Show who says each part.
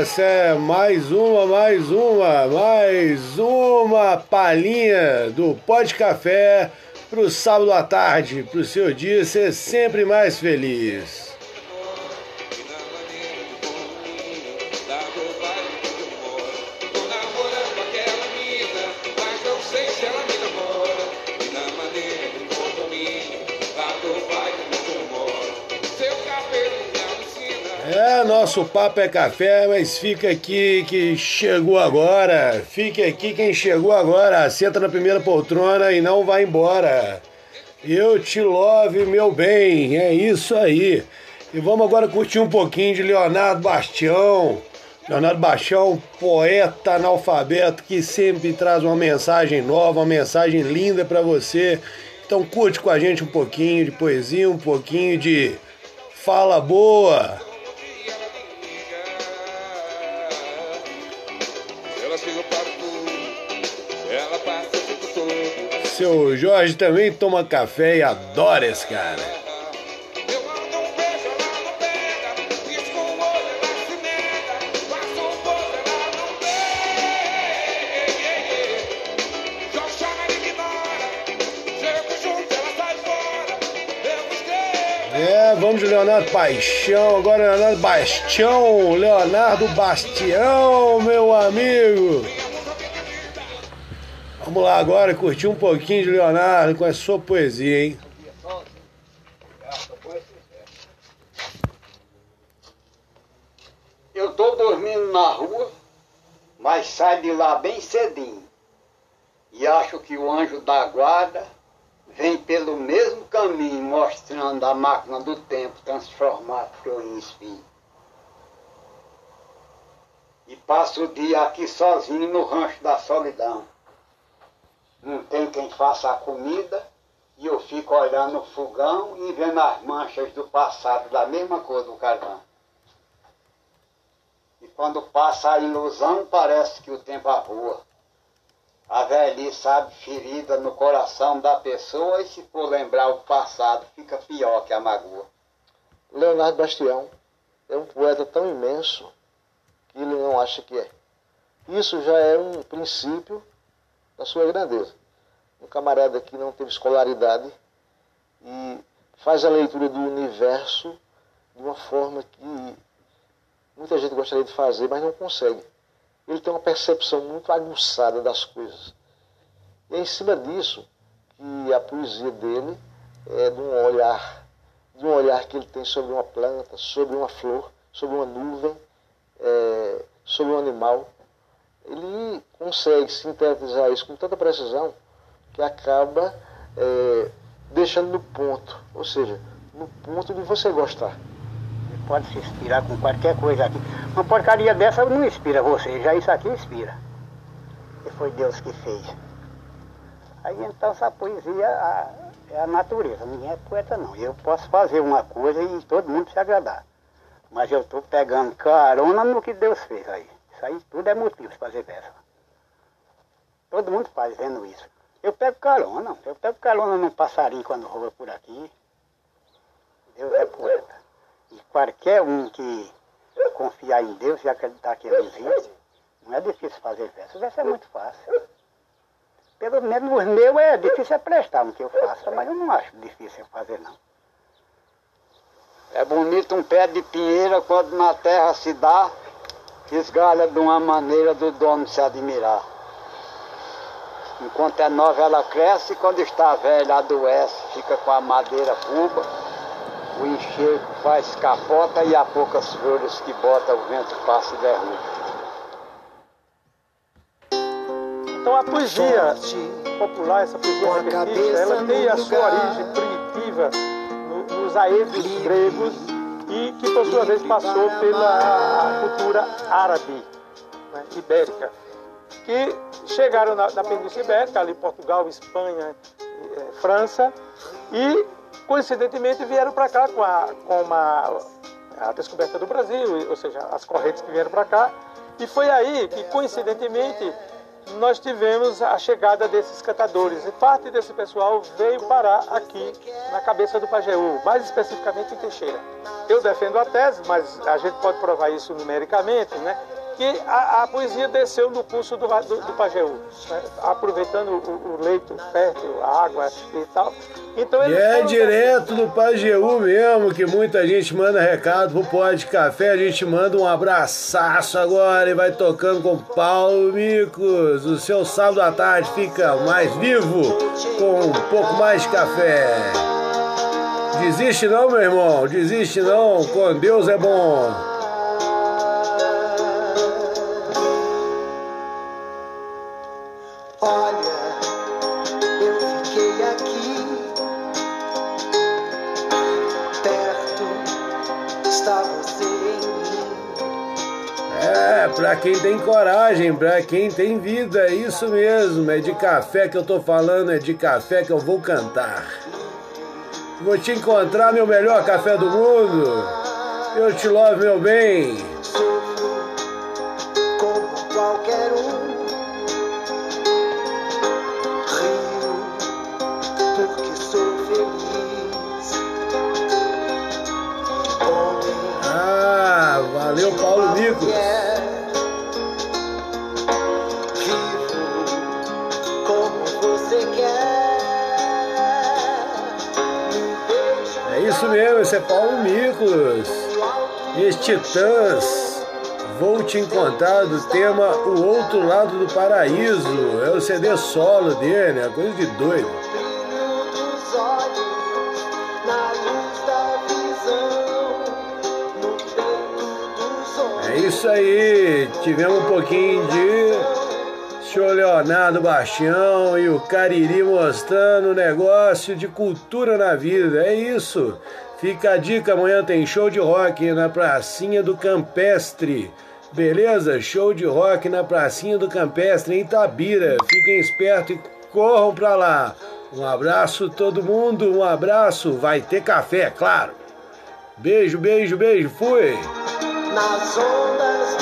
Speaker 1: essa é mais uma, mais uma, mais uma palhinha do Pó de Café pro sábado à tarde, pro seu dia ser sempre mais feliz. É, nosso papo é café, mas fica aqui que chegou agora. Fique aqui quem chegou agora. Senta na primeira poltrona e não vai embora. Eu te love, meu bem. É isso aí. E vamos agora curtir um pouquinho de Leonardo Bastião. Leonardo Bastião, poeta analfabeto que sempre traz uma mensagem nova, uma mensagem linda para você. Então curte com a gente um pouquinho de poesia, um pouquinho de fala boa. Seu Jorge também toma café e adora esse cara. É, vamos de Leonardo Paixão, agora Leonardo Bastião, Leonardo Bastião, meu amigo. Vamos lá agora curtir um pouquinho de Leonardo com a sua poesia, hein?
Speaker 2: Eu tô dormindo na rua, mas sai de lá bem cedinho. E acho que o anjo da guarda vem pelo mesmo caminho, mostrando a máquina do tempo transformar flor em espinho. E passo o dia aqui sozinho no rancho da solidão não tem quem faça a comida, e eu fico olhando o fogão e vendo as manchas do passado da mesma cor do carvão. E quando passa a ilusão, parece que o tempo voa. A velhice sabe ferida no coração da pessoa e se for lembrar o passado, fica pior que a magoa.
Speaker 3: Leonardo Bastião é um poeta tão imenso que ele não acha que é. Isso já é um princípio da sua grandeza. Um camarada que não teve escolaridade e faz a leitura do universo de uma forma que muita gente gostaria de fazer, mas não consegue. Ele tem uma percepção muito aguçada das coisas. E é em cima disso que a poesia dele é de um olhar, de um olhar que ele tem sobre uma planta, sobre uma flor, sobre uma nuvem, é, sobre um animal ele consegue sintetizar isso com tanta precisão que acaba é, deixando no ponto, ou seja, no ponto de você gostar.
Speaker 2: Pode se inspirar com qualquer coisa aqui. Uma porcaria dessa não inspira você, já isso aqui inspira. E foi Deus que fez. Aí então essa poesia a, é a natureza, ninguém é poeta não. Eu posso fazer uma coisa e todo mundo se agradar. Mas eu estou pegando carona no que Deus fez aí. Isso aí tudo é motivo de fazer verso. Todo mundo faz vendo isso. Eu pego carona, eu pego carona num passarinho quando rola por aqui. Deus é poeta. E qualquer um que confiar em Deus e acreditar que ele existe, não é difícil fazer verso. O verso é muito fácil. Pelo menos os meus é difícil é prestar no que eu faço, mas eu não acho difícil fazer não. É bonito um pé de pinheira quando na terra se dá esgalha de uma maneira do dono se admirar. Enquanto é nova ela cresce, e quando está velha adoece, fica com a madeira buba, o enxergo faz capota e há poucas flores que bota o vento passa e derruba.
Speaker 4: Então a poesia popular, essa poesia repetista, ela tem a sua origem primitiva nos aedos gregos e que por sua vez passou pela cultura árabe, né, ibérica, que chegaram na, na Península Ibérica, ali Portugal, Espanha, eh, França, e coincidentemente vieram para cá com, a, com uma, a descoberta do Brasil, ou seja, as correntes que vieram para cá, e foi aí que coincidentemente nós tivemos a chegada desses cantadores. E parte desse pessoal veio parar aqui na cabeça do Pajeú, mais especificamente em Teixeira. Eu defendo a tese, mas a gente pode provar isso numericamente, né? Que a, a poesia desceu no curso do, do, do Pajeú, né? aproveitando o, o, leito fértil, a água e tal.
Speaker 1: Então e é direto do Pajeú mesmo, que muita gente manda recado pro Pó de Café, a gente manda um abraçaço agora e vai tocando com Paulo Micos. O seu sábado à tarde fica mais vivo com um pouco mais de café. Desiste não, meu irmão, desiste não, com Deus é bom. Para quem tem coragem, para quem tem vida, é isso mesmo. É de café que eu tô falando, é de café que eu vou cantar. Vou te encontrar, meu melhor café do mundo. Eu te love, meu bem. Como qualquer um. Ah, valeu, Paulo Nico. Isso mesmo, esse é Paulo Miklos. E Titãs. Vou te encontrar do tema O Outro Lado do Paraíso. É o CD solo dele, é coisa de doido. É isso aí, tivemos um pouquinho de Senhor Leonardo Bastião e o Cariri mostrando o negócio de cultura na vida. É isso. Fica a dica, amanhã tem show de rock na pracinha do Campestre. Beleza? Show de rock na pracinha do Campestre em Itabira. Fiquem espertos e corram pra lá. Um abraço todo mundo, um abraço. Vai ter café, claro. Beijo, beijo, beijo. Fui. Nas ondas